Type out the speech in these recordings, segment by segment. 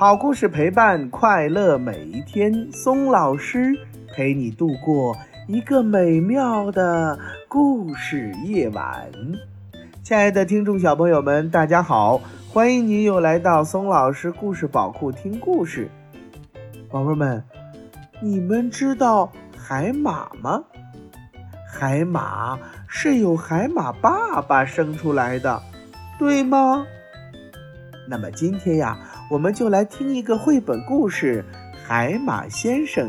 好故事陪伴快乐每一天，松老师陪你度过一个美妙的故事夜晚。亲爱的听众小朋友们，大家好，欢迎您又来到松老师故事宝库听故事。宝贝们，你们知道海马吗？海马是由海马爸爸生出来的，对吗？那么今天呀，我们就来听一个绘本故事《海马先生》，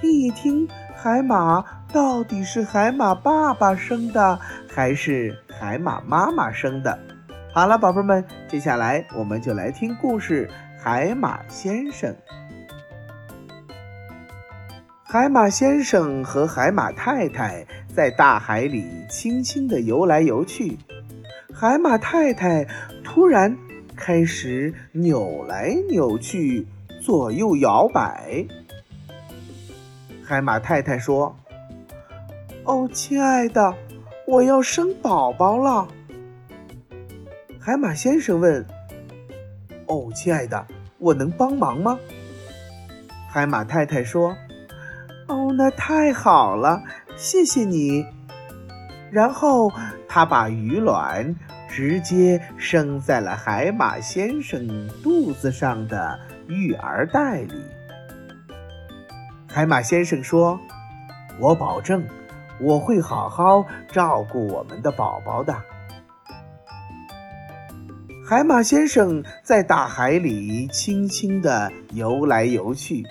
听一听海马到底是海马爸爸生的，还是海马妈妈生的。好了，宝贝们，接下来我们就来听故事《海马先生》。海马先生和海马太太在大海里轻轻地游来游去，海马太太突然。开始扭来扭去，左右摇摆。海马太太说：“哦，亲爱的，我要生宝宝了。”海马先生问：“哦，亲爱的，我能帮忙吗？”海马太太说：“哦，那太好了，谢谢你。”然后他把鱼卵。直接生在了海马先生肚子上的育儿袋里。海马先生说：“我保证，我会好好照顾我们的宝宝的。”海马先生在大海里轻轻地游来游去，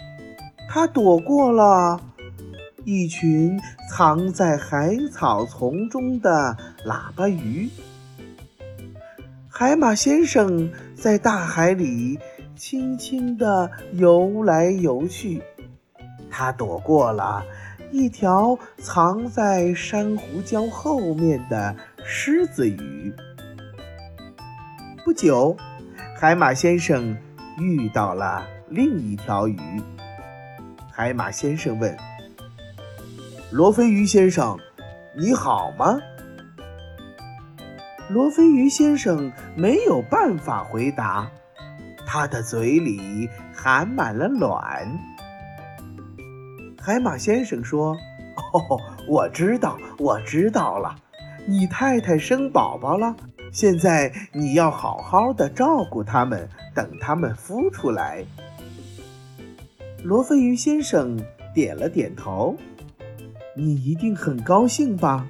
他躲过了一群藏在海草丛中的喇叭鱼。海马先生在大海里轻轻地游来游去，他躲过了一条藏在珊瑚礁后面的狮子鱼。不久，海马先生遇到了另一条鱼。海马先生问：“罗非鱼先生，你好吗？”罗非鱼先生没有办法回答，他的嘴里含满了卵。海马先生说：“哦，我知道，我知道了，你太太生宝宝了，现在你要好好的照顾他们，等他们孵出来。”罗非鱼先生点了点头：“你一定很高兴吧？”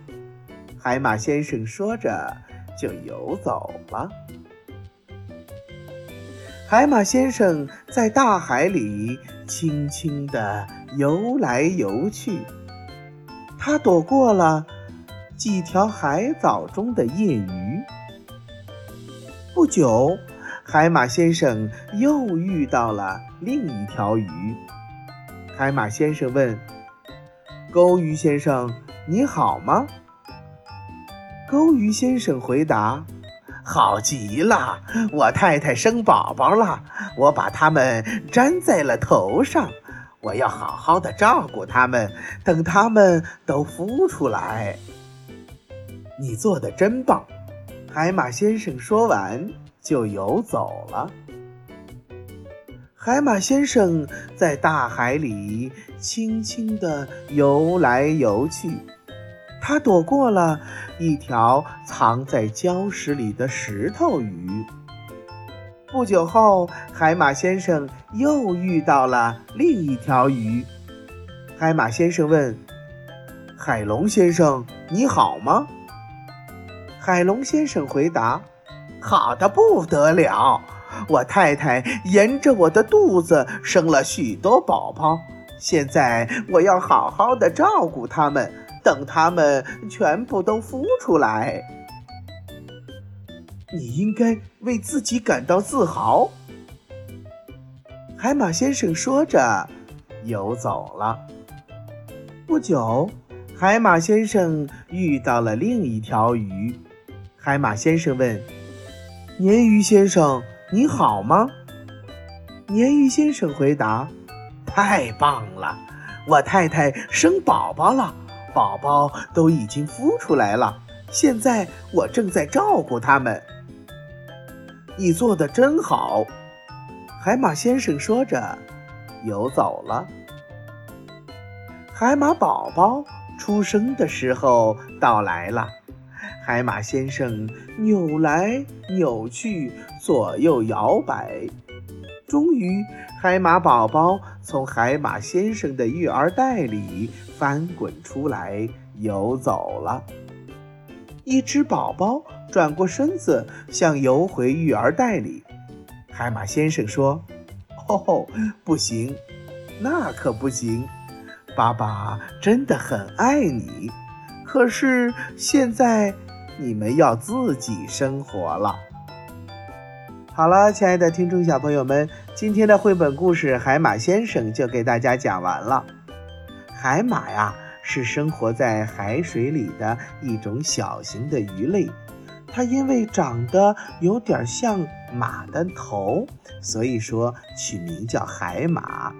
海马先生说着。就游走了。海马先生在大海里轻轻地游来游去，他躲过了几条海藻中的夜鱼。不久，海马先生又遇到了另一条鱼。海马先生问：“钩鱼先生，你好吗？”钩鱼先生回答：“好极了，我太太生宝宝了，我把它们粘在了头上，我要好好的照顾它们，等它们都孵出来。”你做的真棒，海马先生说完就游走了。海马先生在大海里轻轻地游来游去。他躲过了一条藏在礁石里的石头鱼。不久后，海马先生又遇到了另一条鱼。海马先生问：“海龙先生，你好吗？”海龙先生回答：“好的不得了，我太太沿着我的肚子生了许多宝宝，现在我要好好的照顾它们。”等它们全部都孵出来，你应该为自己感到自豪。海马先生说着，游走了。不久，海马先生遇到了另一条鱼。海马先生问：“鲶鱼先生，你好吗？”鲶鱼先生回答：“太棒了，我太太生宝宝了。”宝宝都已经孵出来了，现在我正在照顾他们。你做的真好，海马先生说着，游走了。海马宝宝出生的时候到来了，海马先生扭来扭去，左右摇摆，终于，海马宝宝从海马先生的育儿袋里翻滚出来，游走了。一只宝宝转过身子，想游回育儿袋里。海马先生说：“哦，不行，那可不行。爸爸真的很爱你，可是现在你们要自己生活了。”好了，亲爱的听众小朋友们，今天的绘本故事《海马先生》就给大家讲完了。海马呀，是生活在海水里的一种小型的鱼类。它因为长得有点像马的头，所以说取名叫海马。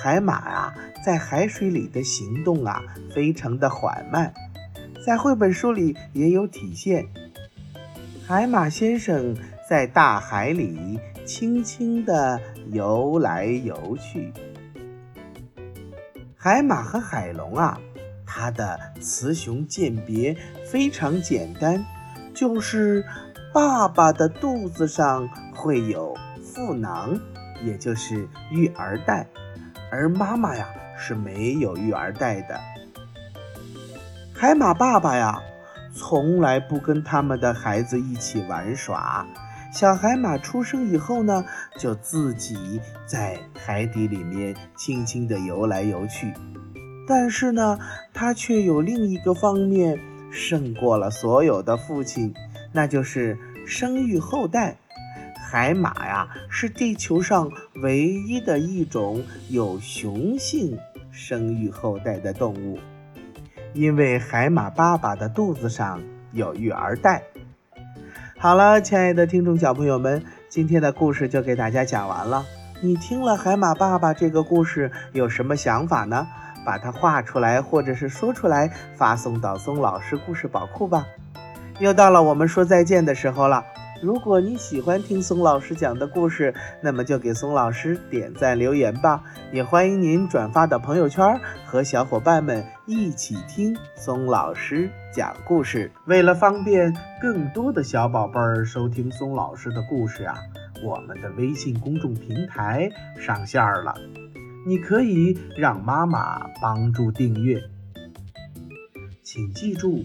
海马啊，在海水里的行动啊，非常的缓慢，在绘本书里也有体现。海马先生在大海里轻轻地游来游去。海马和海龙啊，它的雌雄鉴别非常简单。就是爸爸的肚子上会有腹囊，也就是育儿袋，而妈妈呀是没有育儿袋的。海马爸爸呀，从来不跟他们的孩子一起玩耍。小海马出生以后呢，就自己在海底里面轻轻地游来游去。但是呢，它却有另一个方面。胜过了所有的父亲，那就是生育后代。海马呀，是地球上唯一的一种有雄性生育后代的动物，因为海马爸爸的肚子上有育儿袋。好了，亲爱的听众小朋友们，今天的故事就给大家讲完了。你听了海马爸爸这个故事，有什么想法呢？把它画出来，或者是说出来，发送到松老师故事宝库吧。又到了我们说再见的时候了。如果你喜欢听松老师讲的故事，那么就给松老师点赞留言吧。也欢迎您转发到朋友圈，和小伙伴们一起听松老师讲故事。为了方便更多的小宝贝儿收听松老师的故事啊，我们的微信公众平台上线了。你可以让妈妈帮助订阅，请记住，